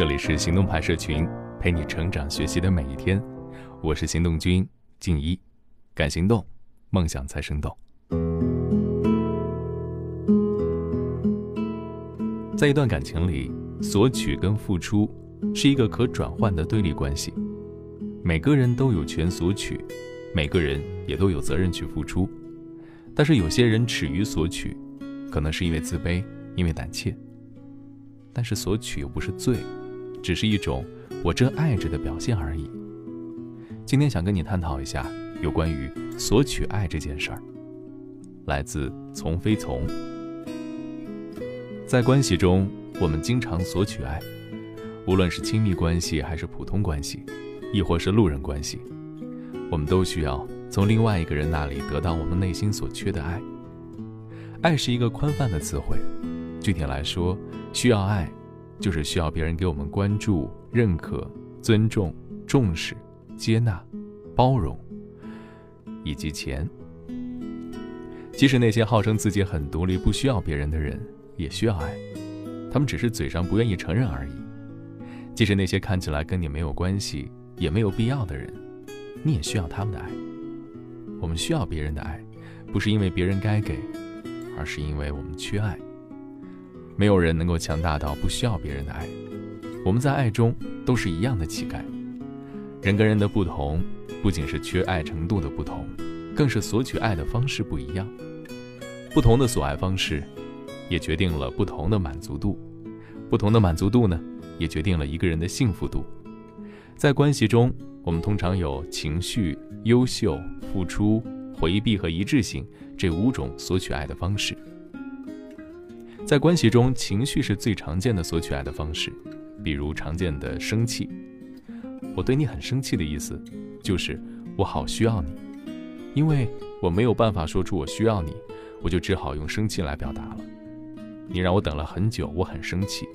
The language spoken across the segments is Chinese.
这里是行动派社群，陪你成长学习的每一天。我是行动君静一，敢行动，梦想才生动。在一段感情里，索取跟付出是一个可转换的对立关系。每个人都有权索取，每个人也都有责任去付出。但是有些人耻于索取，可能是因为自卑，因为胆怯。但是索取又不是罪，只是一种我真爱着的表现而已。今天想跟你探讨一下有关于索取爱这件事儿。来自从非从，在关系中，我们经常索取爱，无论是亲密关系还是普通关系，亦或是路人关系，我们都需要从另外一个人那里得到我们内心所缺的爱。爱是一个宽泛的词汇，具体来说。需要爱，就是需要别人给我们关注、认可、尊重、重视、接纳、包容，以及钱。即使那些号称自己很独立、不需要别人的人，也需要爱，他们只是嘴上不愿意承认而已。即使那些看起来跟你没有关系、也没有必要的人，你也需要他们的爱。我们需要别人的爱，不是因为别人该给，而是因为我们缺爱。没有人能够强大到不需要别人的爱。我们在爱中都是一样的乞丐。人跟人的不同，不仅是缺爱程度的不同，更是索取爱的方式不一样。不同的索爱方式，也决定了不同的满足度。不同的满足度呢，也决定了一个人的幸福度。在关系中，我们通常有情绪、优秀、付出、回避和一致性这五种索取爱的方式。在关系中，情绪是最常见的索取爱的方式，比如常见的生气。我对你很生气的意思，就是我好需要你，因为我没有办法说出我需要你，我就只好用生气来表达了。你让我等了很久，我很生气。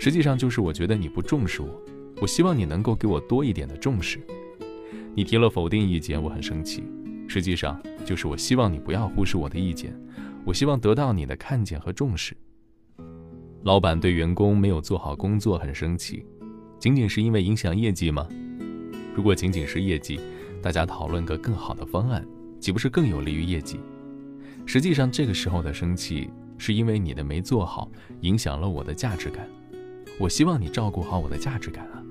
实际上就是我觉得你不重视我，我希望你能够给我多一点的重视。你提了否定意见，我很生气。实际上就是我希望你不要忽视我的意见，我希望得到你的看见和重视。老板对员工没有做好工作很生气，仅仅是因为影响业绩吗？如果仅仅是业绩，大家讨论个更好的方案，岂不是更有利于业绩？实际上，这个时候的生气是因为你的没做好，影响了我的价值感。我希望你照顾好我的价值感啊！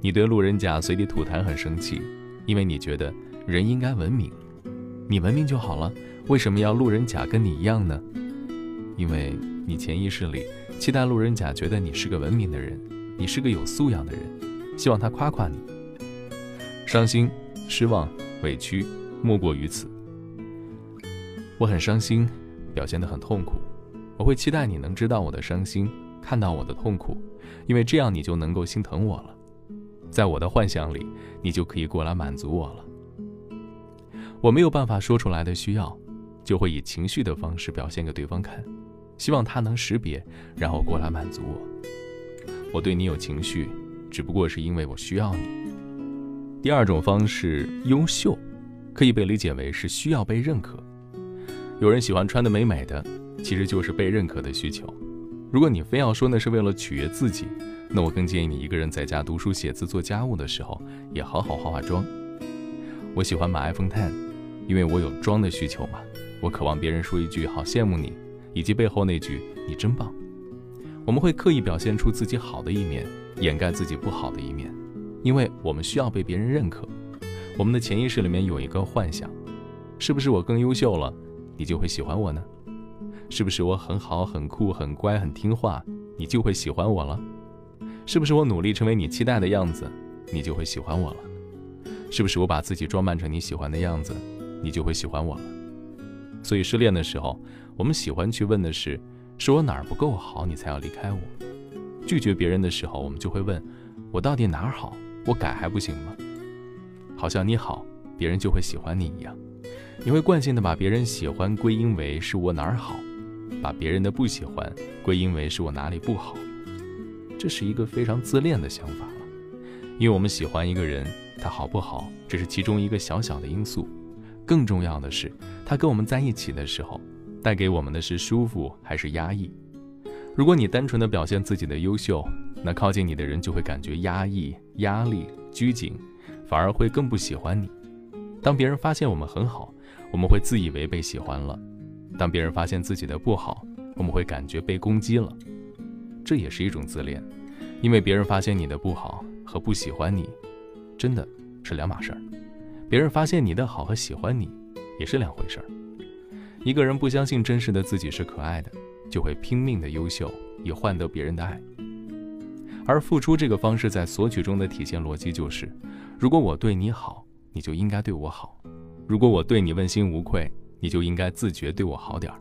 你对路人甲随地吐痰很生气，因为你觉得人应该文明，你文明就好了，为什么要路人甲跟你一样呢？因为。你潜意识里期待路人甲觉得你是个文明的人，你是个有素养的人，希望他夸夸你。伤心、失望、委屈，莫过于此。我很伤心，表现得很痛苦。我会期待你能知道我的伤心，看到我的痛苦，因为这样你就能够心疼我了。在我的幻想里，你就可以过来满足我了。我没有办法说出来的需要，就会以情绪的方式表现给对方看。希望他能识别，然后过来满足我。我对你有情绪，只不过是因为我需要你。第二种方式，优秀，可以被理解为是需要被认可。有人喜欢穿的美美的，其实就是被认可的需求。如果你非要说那是为了取悦自己，那我更建议你一个人在家读书、写字、做家务的时候，也好好化化妆。我喜欢买 iPhone Ten，因为我有妆的需求嘛。我渴望别人说一句“好羡慕你”。以及背后那句“你真棒”，我们会刻意表现出自己好的一面，掩盖自己不好的一面，因为我们需要被别人认可。我们的潜意识里面有一个幻想：是不是我更优秀了，你就会喜欢我呢？是不是我很好、很酷、很乖、很听话，你就会喜欢我了？是不是我努力成为你期待的样子，你就会喜欢我了？是不是我把自己装扮成你喜欢的样子，你就会喜欢我了？所以失恋的时候。我们喜欢去问的是，是我哪儿不够好，你才要离开我？拒绝别人的时候，我们就会问，我到底哪儿好？我改还不行吗？好像你好，别人就会喜欢你一样。你会惯性的把别人喜欢归因为是我哪儿好，把别人的不喜欢归因为是我哪里不好。这是一个非常自恋的想法了。因为我们喜欢一个人，他好不好，这是其中一个小小的因素。更重要的是，他跟我们在一起的时候。带给我们的是舒服还是压抑？如果你单纯的表现自己的优秀，那靠近你的人就会感觉压抑、压力、拘谨，反而会更不喜欢你。当别人发现我们很好，我们会自以为被喜欢了；当别人发现自己的不好，我们会感觉被攻击了。这也是一种自恋，因为别人发现你的不好和不喜欢你，真的是两码事儿。别人发现你的好和喜欢你，也是两回事儿。一个人不相信真实的自己是可爱的，就会拼命的优秀，以换得别人的爱。而付出这个方式在索取中的体现逻辑就是：如果我对你好，你就应该对我好；如果我对你问心无愧，你就应该自觉对我好点儿；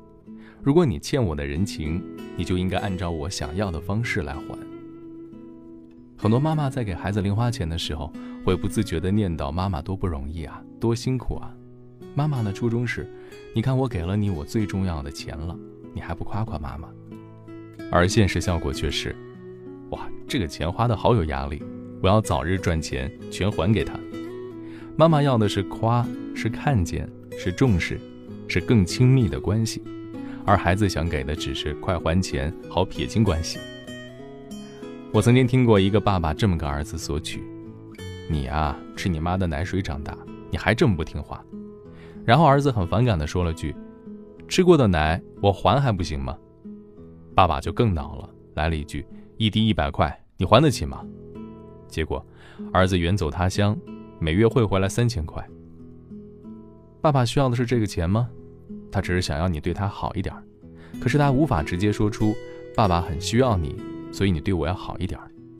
如果你欠我的人情，你就应该按照我想要的方式来还。很多妈妈在给孩子零花钱的时候，会不自觉地念叨：“妈妈多不容易啊，多辛苦啊。”妈妈的初衷是：“你看我给了你我最重要的钱了，你还不夸夸妈妈？”而现实效果却是。哇，这个钱花的好有压力，我要早日赚钱全还给他。妈妈要的是夸，是看见，是重视，是更亲密的关系，而孩子想给的只是快还钱，好撇清关系。我曾经听过一个爸爸这么跟儿子索取：“你啊，吃你妈的奶水长大，你还这么不听话。”然后儿子很反感的说了句：“吃过的奶我还还不行吗？”爸爸就更恼了，来了一句。一滴一百块，你还得起吗？结果，儿子远走他乡，每月汇回来三千块。爸爸需要的是这个钱吗？他只是想要你对他好一点可是他无法直接说出“爸爸很需要你，所以你对我要好一点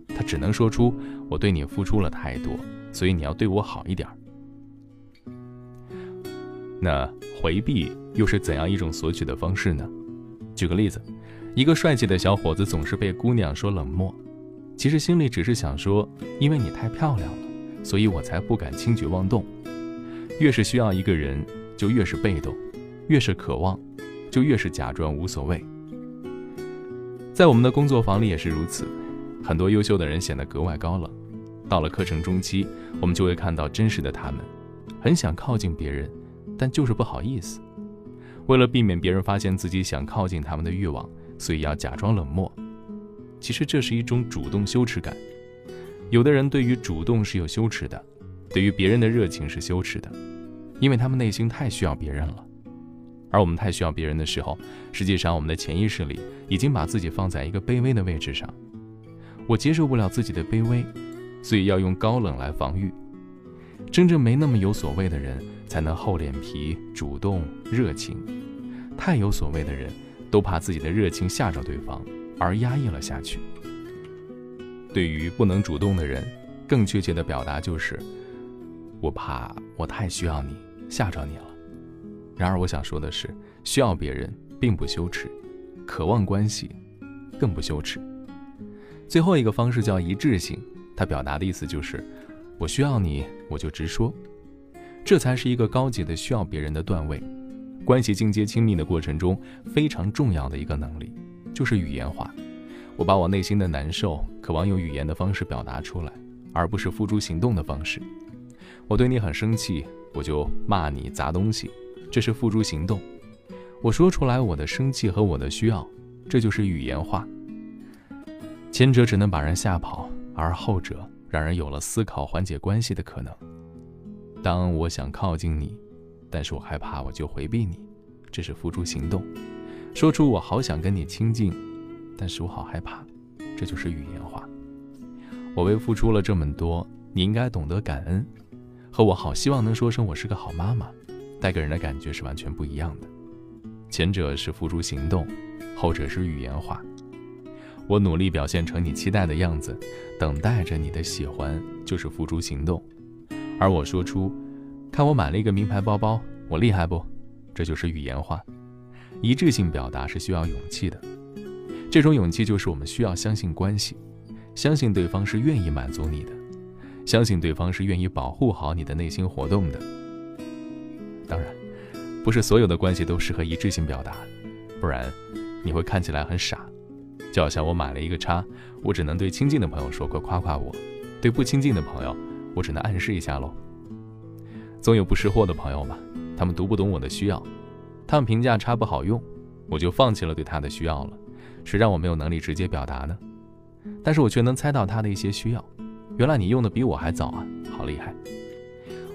他只能说出“我对你付出了太多，所以你要对我好一点那回避又是怎样一种索取的方式呢？举个例子。一个帅气的小伙子总是被姑娘说冷漠，其实心里只是想说，因为你太漂亮了，所以我才不敢轻举妄动。越是需要一个人，就越是被动；越是渴望，就越是假装无所谓。在我们的工作坊里也是如此，很多优秀的人显得格外高冷。到了课程中期，我们就会看到真实的他们，很想靠近别人，但就是不好意思。为了避免别人发现自己想靠近他们的欲望。所以要假装冷漠，其实这是一种主动羞耻感。有的人对于主动是有羞耻的，对于别人的热情是羞耻的，因为他们内心太需要别人了。而我们太需要别人的时候，实际上我们的潜意识里已经把自己放在一个卑微的位置上。我接受不了自己的卑微，所以要用高冷来防御。真正没那么有所谓的人，才能厚脸皮、主动、热情。太有所谓的人。都怕自己的热情吓着对方，而压抑了下去。对于不能主动的人，更确切的表达就是：我怕我太需要你，吓着你了。然而，我想说的是，需要别人并不羞耻，渴望关系更不羞耻。最后一个方式叫一致性，它表达的意思就是：我需要你，我就直说。这才是一个高级的需要别人的段位。关系进阶亲密的过程中，非常重要的一个能力，就是语言化。我把我内心的难受，渴望用语言的方式表达出来，而不是付诸行动的方式。我对你很生气，我就骂你砸东西，这是付诸行动。我说出来我的生气和我的需要，这就是语言化。前者只能把人吓跑，而后者让人有了思考缓解关系的可能。当我想靠近你。但是我害怕，我就回避你，这是付诸行动；说出我好想跟你亲近，但是我好害怕，这就是语言化。我为付出了这么多，你应该懂得感恩，和我好希望能说声我是个好妈妈，带给人的感觉是完全不一样的。前者是付诸行动，后者是语言化。我努力表现成你期待的样子，等待着你的喜欢，就是付诸行动；而我说出。看我买了一个名牌包包，我厉害不？这就是语言化。一致性表达是需要勇气的，这种勇气就是我们需要相信关系，相信对方是愿意满足你的，相信对方是愿意保护好你的内心活动的。当然，不是所有的关系都适合一致性表达，不然你会看起来很傻。就好像我买了一个叉，我只能对亲近的朋友说快夸夸我，对不亲近的朋友，我只能暗示一下喽。总有不识货的朋友嘛，他们读不懂我的需要，他们评价叉不好用，我就放弃了对他的需要了，谁让我没有能力直接表达呢？但是我却能猜到他的一些需要。原来你用的比我还早啊，好厉害！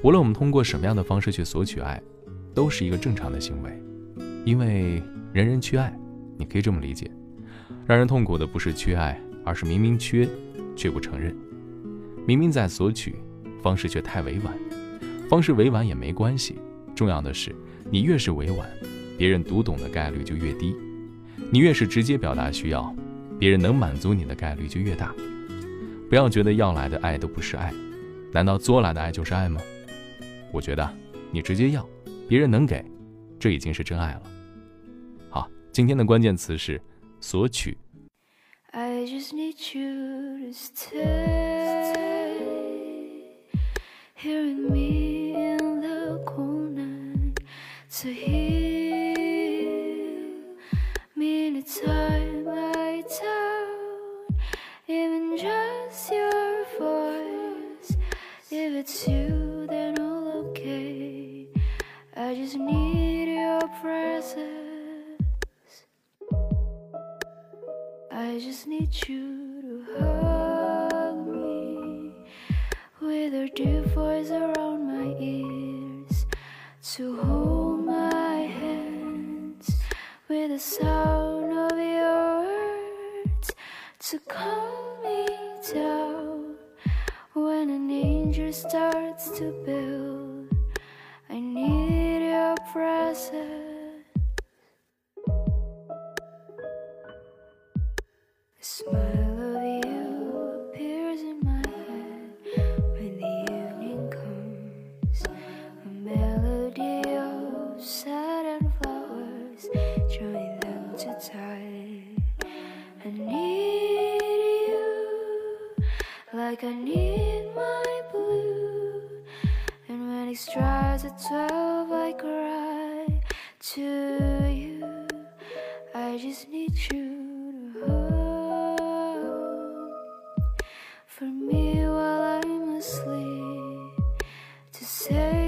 无论我们通过什么样的方式去索取爱，都是一个正常的行为，因为人人缺爱，你可以这么理解。让人痛苦的不是缺爱，而是明明缺，却不承认；明明在索取，方式却太委婉。方式委婉也没关系，重要的是你越是委婉，别人读懂的概率就越低；你越是直接表达需要，别人能满足你的概率就越大。不要觉得要来的爱都不是爱，难道作来的爱就是爱吗？我觉得你直接要，别人能给，这已经是真爱了。好，今天的关键词是索取。I just need you to stay here with me in the corner to heal me in a time I doubt even just your voice. If it's you, then all okay. I just need your presence. I just need you to hug me with your deep voice around my ears, to hold my hands with the sound of your words, to calm me down when an angel starts to build. I need your presence. Join them to. I need you like I need my blue. And when it strikes at twelve, I cry to you. I just need you to hold for me while I'm asleep to say